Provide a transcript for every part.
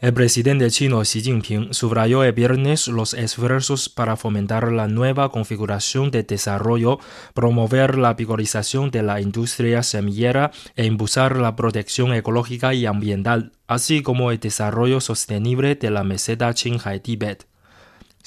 El presidente chino Xi Jinping subrayó el viernes los esfuerzos para fomentar la nueva configuración de desarrollo, promover la vigorización de la industria semillera e impulsar la protección ecológica y ambiental, así como el desarrollo sostenible de la meseta Qinghai-Tíbet.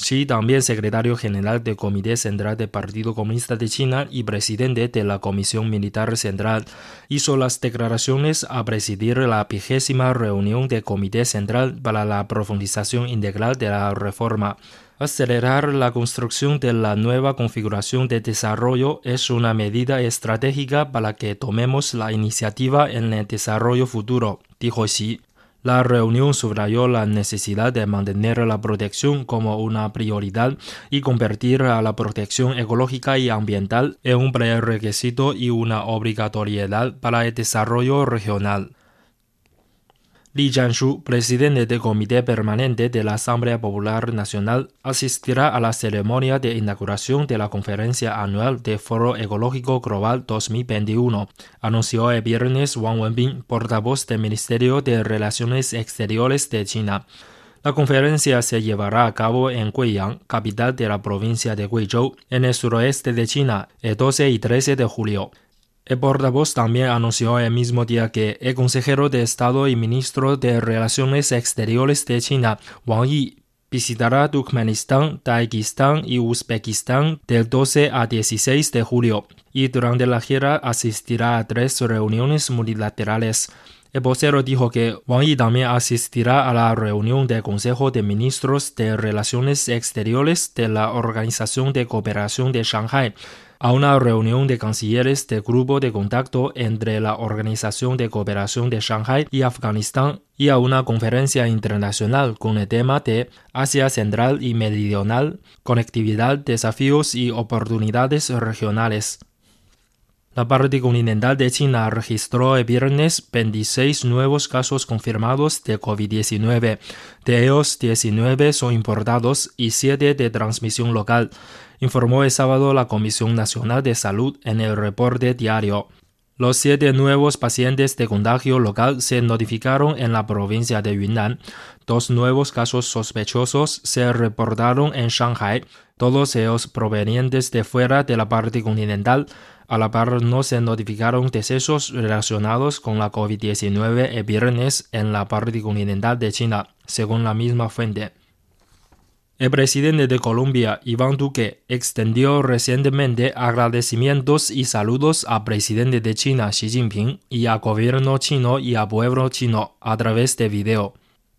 Xi, también secretario general del Comité Central del Partido Comunista de China y presidente de la Comisión Militar Central, hizo las declaraciones a presidir la vigésima reunión del Comité Central para la profundización integral de la reforma. Acelerar la construcción de la nueva configuración de desarrollo es una medida estratégica para que tomemos la iniciativa en el desarrollo futuro, dijo Xi. La reunión subrayó la necesidad de mantener la protección como una prioridad y convertir a la protección ecológica y ambiental en un prerequisito y una obligatoriedad para el desarrollo regional. Li Jianshu, presidente del Comité Permanente de la Asamblea Popular Nacional, asistirá a la ceremonia de inauguración de la Conferencia Anual de Foro Ecológico Global 2021, anunció el viernes Wang Wenbin, portavoz del Ministerio de Relaciones Exteriores de China. La conferencia se llevará a cabo en Guiyang, capital de la provincia de Guizhou, en el suroeste de China, el 12 y 13 de julio. El portavoz también anunció el mismo día que el consejero de Estado y ministro de Relaciones Exteriores de China, Wang Yi, visitará Turkmenistán, Tayikistán y Uzbekistán del 12 a 16 de julio y durante la gira asistirá a tres reuniones multilaterales. El vocero dijo que Wang Yi también asistirá a la reunión del Consejo de Ministros de Relaciones Exteriores de la Organización de Cooperación de Shanghai a una reunión de cancilleres del Grupo de Contacto entre la Organización de Cooperación de Shanghai y Afganistán y a una conferencia internacional con el tema de Asia Central y Meridional, conectividad, desafíos y oportunidades regionales. La parte continental de China registró el viernes 26 nuevos casos confirmados de COVID-19. De ellos, 19 son importados y 7 de transmisión local, informó el sábado la Comisión Nacional de Salud en el reporte diario. Los siete nuevos pacientes de contagio local se notificaron en la provincia de Yunnan. Dos nuevos casos sospechosos se reportaron en Shanghai, todos ellos provenientes de fuera de la parte continental. A la par no se notificaron decesos relacionados con la COVID-19 el viernes en la parte continental de China, según la misma fuente. El presidente de Colombia, Iván Duque, extendió recientemente agradecimientos y saludos al presidente de China, Xi Jinping, y al gobierno chino y al pueblo chino a través de video.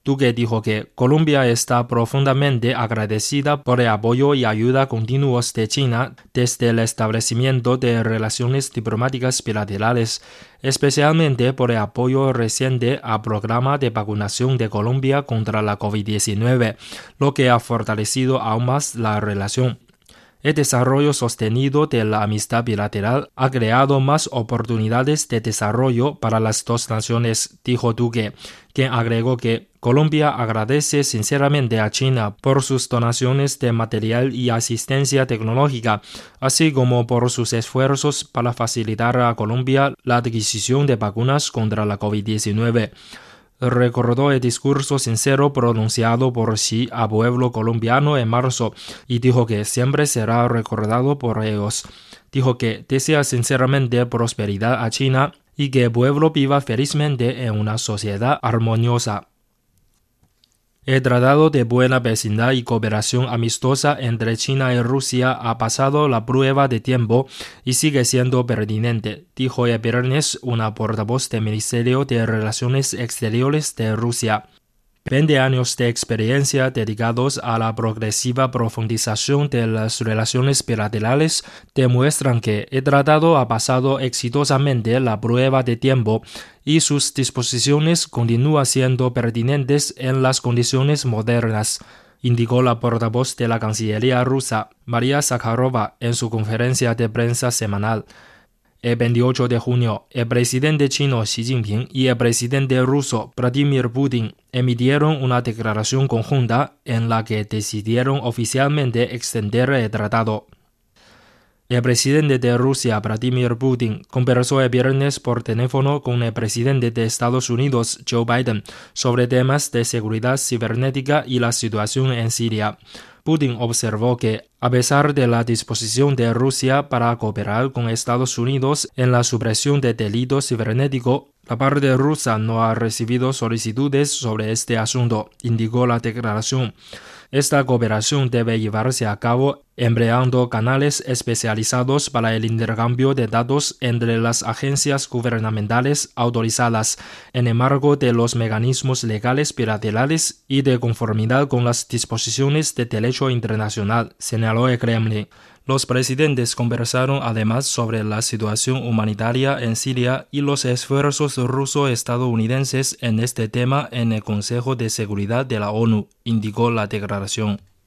Duque dijo que Colombia está profundamente agradecida por el apoyo y ayuda continuos de China desde el establecimiento de relaciones diplomáticas bilaterales, especialmente por el apoyo reciente al programa de vacunación de Colombia contra la COVID-19, lo que ha fortalecido aún más la relación. El desarrollo sostenido de la amistad bilateral ha creado más oportunidades de desarrollo para las dos naciones, dijo Duque, quien agregó que Colombia agradece sinceramente a China por sus donaciones de material y asistencia tecnológica, así como por sus esfuerzos para facilitar a Colombia la adquisición de vacunas contra la COVID-19 recordó el discurso sincero pronunciado por Xi al pueblo colombiano en marzo y dijo que siempre será recordado por ellos. Dijo que desea sinceramente prosperidad a China y que el pueblo viva felizmente en una sociedad armoniosa. El Tratado de Buena Vecindad y Cooperación Amistosa entre China y Rusia ha pasado la prueba de tiempo y sigue siendo pertinente, dijo el una portavoz del Ministerio de Relaciones Exteriores de Rusia. Veinte años de experiencia dedicados a la progresiva profundización de las relaciones bilaterales demuestran que el tratado ha pasado exitosamente la prueba de tiempo y sus disposiciones continúan siendo pertinentes en las condiciones modernas, indicó la portavoz de la Cancillería rusa, María Zakharova, en su conferencia de prensa semanal. El 28 de junio, el presidente chino Xi Jinping y el presidente ruso Vladimir Putin emitieron una declaración conjunta en la que decidieron oficialmente extender el tratado. El presidente de Rusia, Vladimir Putin, conversó el viernes por teléfono con el presidente de Estados Unidos, Joe Biden, sobre temas de seguridad cibernética y la situación en Siria. Putin observó que, a pesar de la disposición de Rusia para cooperar con Estados Unidos en la supresión de delito cibernético, la parte rusa no ha recibido solicitudes sobre este asunto, indicó la declaración. Esta cooperación debe llevarse a cabo empleando canales especializados para el intercambio de datos entre las agencias gubernamentales autorizadas en el de los mecanismos legales bilaterales y de conformidad con las disposiciones de internacional, señaló el Kremlin. Los presidentes conversaron además sobre la situación humanitaria en Siria y los esfuerzos ruso-estadounidenses en este tema en el Consejo de Seguridad de la ONU, indicó la declaración.